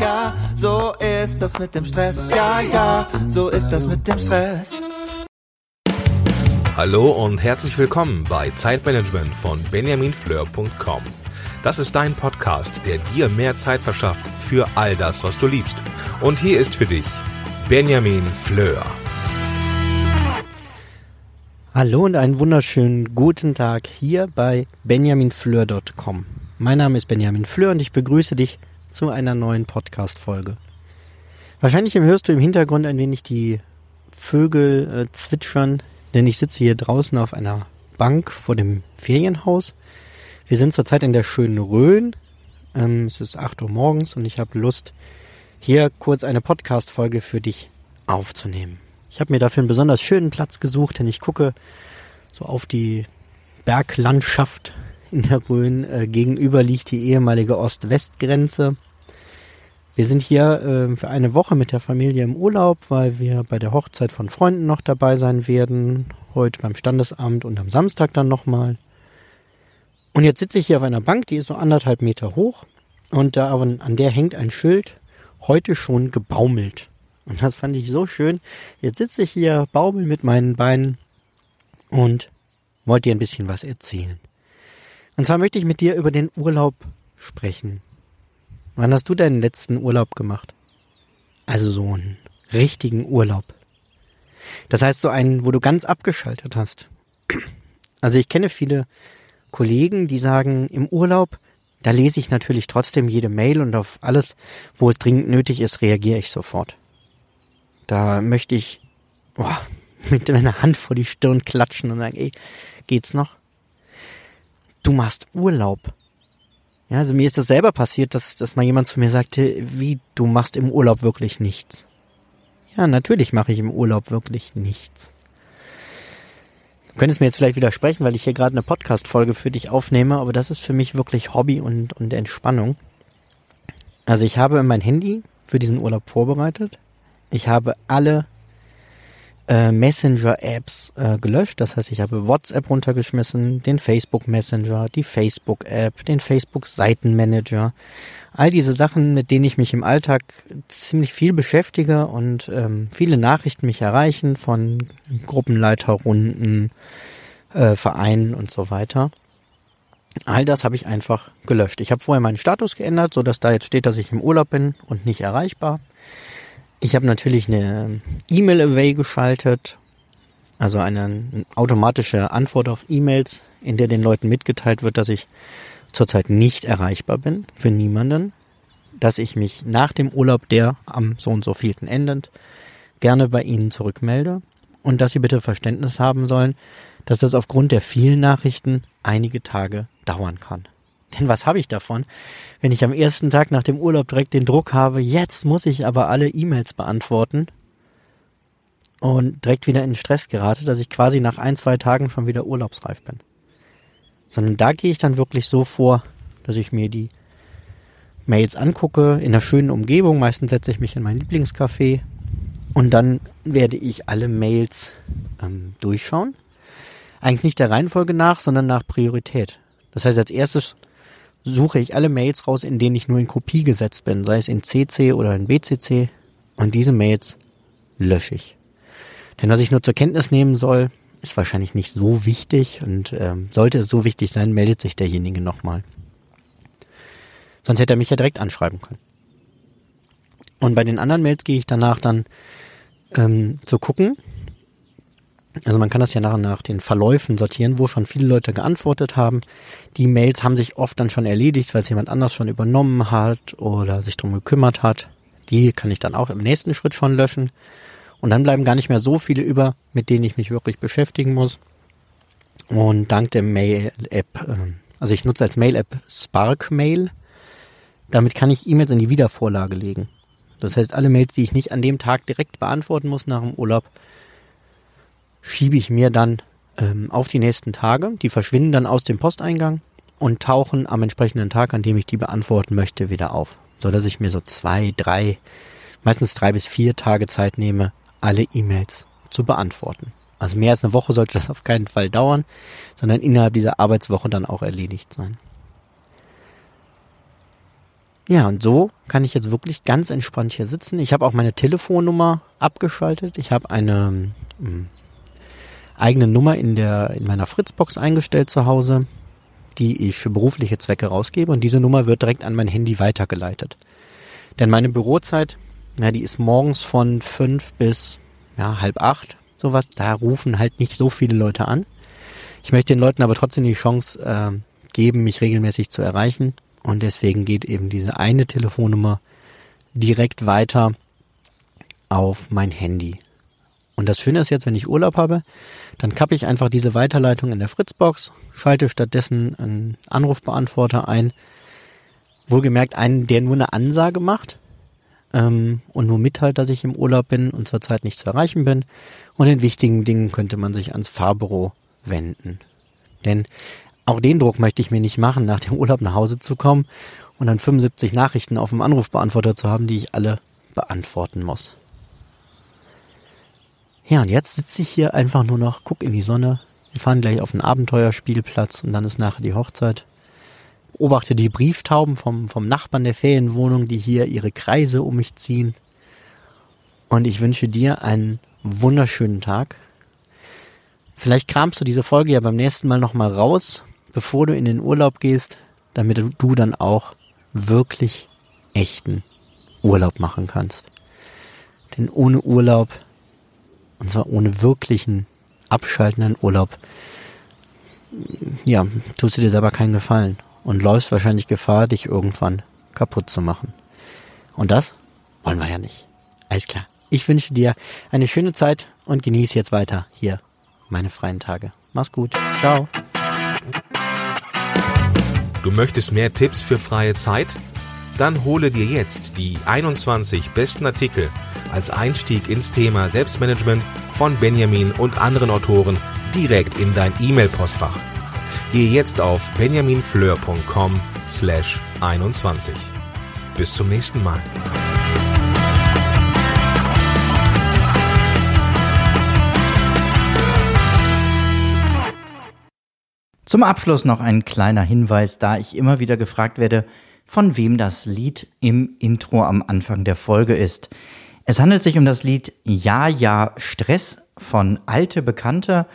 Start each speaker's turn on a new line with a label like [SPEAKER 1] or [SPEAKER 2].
[SPEAKER 1] ja, so ist das mit dem Stress. Ja, ja, so ist das mit dem Stress.
[SPEAKER 2] Hallo und herzlich willkommen bei Zeitmanagement von benjaminfleur.com. Das ist dein Podcast, der dir mehr Zeit verschafft für all das, was du liebst. Und hier ist für dich Benjamin Fleur.
[SPEAKER 3] Hallo und einen wunderschönen guten Tag hier bei benjaminfleur.com. Mein Name ist Benjamin Fleur und ich begrüße dich zu einer neuen Podcast-Folge. Wahrscheinlich hörst du im Hintergrund ein wenig die Vögel äh, zwitschern, denn ich sitze hier draußen auf einer Bank vor dem Ferienhaus wir sind zurzeit in der schönen Rhön. Ähm, es ist 8 Uhr morgens und ich habe Lust, hier kurz eine Podcast-Folge für dich aufzunehmen. Ich habe mir dafür einen besonders schönen Platz gesucht, denn ich gucke so auf die Berglandschaft in der Rhön. Äh, gegenüber liegt die ehemalige Ost-West-Grenze. Wir sind hier äh, für eine Woche mit der Familie im Urlaub, weil wir bei der Hochzeit von Freunden noch dabei sein werden. Heute beim Standesamt und am Samstag dann nochmal. Und jetzt sitze ich hier auf einer Bank, die ist so anderthalb Meter hoch und da an der hängt ein Schild, heute schon gebaumelt. Und das fand ich so schön. Jetzt sitze ich hier, baumel mit meinen Beinen und wollte dir ein bisschen was erzählen. Und zwar möchte ich mit dir über den Urlaub sprechen. Wann hast du deinen letzten Urlaub gemacht? Also so einen richtigen Urlaub. Das heißt so einen, wo du ganz abgeschaltet hast. Also ich kenne viele Kollegen, die sagen, im Urlaub, da lese ich natürlich trotzdem jede Mail und auf alles, wo es dringend nötig ist, reagiere ich sofort. Da möchte ich boah, mit meiner Hand vor die Stirn klatschen und sagen, ey, geht's noch? Du machst Urlaub. Ja, also mir ist das selber passiert, dass, dass mal jemand zu mir sagte, wie, du machst im Urlaub wirklich nichts. Ja, natürlich mache ich im Urlaub wirklich nichts. Du könntest mir jetzt vielleicht widersprechen, weil ich hier gerade eine Podcast-Folge für dich aufnehme, aber das ist für mich wirklich Hobby und, und Entspannung. Also ich habe mein Handy für diesen Urlaub vorbereitet. Ich habe alle äh, Messenger-Apps äh, gelöscht. Das heißt, ich habe WhatsApp runtergeschmissen, den Facebook Messenger, die Facebook-App, den Facebook-Seitenmanager. All diese Sachen, mit denen ich mich im Alltag ziemlich viel beschäftige und ähm, viele Nachrichten mich erreichen von Gruppenleiterrunden, äh, Vereinen und so weiter. All das habe ich einfach gelöscht. Ich habe vorher meinen Status geändert, so dass da jetzt steht, dass ich im Urlaub bin und nicht erreichbar. Ich habe natürlich eine E-Mail-Away geschaltet, also eine automatische Antwort auf E-Mails, in der den Leuten mitgeteilt wird, dass ich zurzeit nicht erreichbar bin für niemanden, dass ich mich nach dem Urlaub, der am so und so vielten endet, gerne bei Ihnen zurückmelde und dass Sie bitte Verständnis haben sollen, dass das aufgrund der vielen Nachrichten einige Tage dauern kann. Denn was habe ich davon, wenn ich am ersten Tag nach dem Urlaub direkt den Druck habe, jetzt muss ich aber alle E-Mails beantworten und direkt wieder in Stress gerate, dass ich quasi nach ein, zwei Tagen schon wieder urlaubsreif bin. Sondern da gehe ich dann wirklich so vor, dass ich mir die Mails angucke in einer schönen Umgebung. Meistens setze ich mich in mein Lieblingscafé und dann werde ich alle Mails ähm, durchschauen. Eigentlich nicht der Reihenfolge nach, sondern nach Priorität. Das heißt, als erstes suche ich alle Mails raus, in denen ich nur in Kopie gesetzt bin, sei es in CC oder in BCC. Und diese Mails lösche ich. Denn was ich nur zur Kenntnis nehmen soll, ist wahrscheinlich nicht so wichtig und ähm, sollte es so wichtig sein, meldet sich derjenige nochmal. Sonst hätte er mich ja direkt anschreiben können. Und bei den anderen Mails gehe ich danach dann ähm, zu gucken, also man kann das ja nach und nach den Verläufen sortieren, wo schon viele Leute geantwortet haben. Die Mails haben sich oft dann schon erledigt, weil es jemand anders schon übernommen hat oder sich drum gekümmert hat. Die kann ich dann auch im nächsten Schritt schon löschen. Und dann bleiben gar nicht mehr so viele über, mit denen ich mich wirklich beschäftigen muss. Und dank der Mail-App, ähm, also ich nutze als Mail-App Spark Mail. Damit kann ich E-Mails in die Wiedervorlage legen. Das heißt, alle Mails, die ich nicht an dem Tag direkt beantworten muss nach dem Urlaub, schiebe ich mir dann ähm, auf die nächsten Tage. Die verschwinden dann aus dem Posteingang und tauchen am entsprechenden Tag, an dem ich die beantworten möchte, wieder auf. So dass ich mir so zwei, drei, meistens drei bis vier Tage Zeit nehme, alle E-Mails zu beantworten. Also mehr als eine Woche sollte das auf keinen Fall dauern, sondern innerhalb dieser Arbeitswoche dann auch erledigt sein. Ja, und so kann ich jetzt wirklich ganz entspannt hier sitzen. Ich habe auch meine Telefonnummer abgeschaltet. Ich habe eine ähm, eigene Nummer in der in meiner Fritzbox eingestellt zu Hause, die ich für berufliche Zwecke rausgebe und diese Nummer wird direkt an mein Handy weitergeleitet. Denn meine Bürozeit, ja, die ist morgens von fünf bis ja, halb acht, sowas. Da rufen halt nicht so viele Leute an. Ich möchte den Leuten aber trotzdem die Chance äh, geben, mich regelmäßig zu erreichen. Und deswegen geht eben diese eine Telefonnummer direkt weiter auf mein Handy. Und das Schöne ist jetzt, wenn ich Urlaub habe, dann kappe ich einfach diese Weiterleitung in der Fritzbox, schalte stattdessen einen Anrufbeantworter ein. Wohlgemerkt einen, der nur eine Ansage macht ähm, und nur mitteilt, dass ich im Urlaub bin und zurzeit nicht zu erreichen bin. Und in wichtigen Dingen könnte man sich ans Fahrbüro wenden. Denn auch den Druck möchte ich mir nicht machen, nach dem Urlaub nach Hause zu kommen und dann 75 Nachrichten auf dem Anrufbeantworter zu haben, die ich alle beantworten muss. Ja, und jetzt sitze ich hier einfach nur noch, guck in die Sonne. Wir fahren gleich auf den Abenteuerspielplatz und dann ist nachher die Hochzeit. Beobachte die Brieftauben vom, vom Nachbarn der Ferienwohnung, die hier ihre Kreise um mich ziehen. Und ich wünsche dir einen wunderschönen Tag. Vielleicht kramst du diese Folge ja beim nächsten Mal nochmal raus, bevor du in den Urlaub gehst, damit du dann auch wirklich echten Urlaub machen kannst. Denn ohne Urlaub und zwar ohne wirklichen abschaltenden Urlaub, ja, tust du dir selber keinen Gefallen und läufst wahrscheinlich Gefahr, dich irgendwann kaputt zu machen. Und das wollen wir ja nicht. Alles klar. Ich wünsche dir eine schöne Zeit und genieße jetzt weiter hier meine freien Tage. Mach's gut. Ciao.
[SPEAKER 2] Du möchtest mehr Tipps für freie Zeit? Dann hole dir jetzt die 21 besten Artikel als Einstieg ins Thema Selbstmanagement von Benjamin und anderen Autoren direkt in dein E-Mail-Postfach. Gehe jetzt auf benjaminfleur.com slash 21. Bis zum nächsten Mal.
[SPEAKER 4] Zum Abschluss noch ein kleiner Hinweis, da ich immer wieder gefragt werde, von wem das Lied im Intro am Anfang der Folge ist. Es handelt sich um das Lied Ja, ja, Stress von Alte Bekannte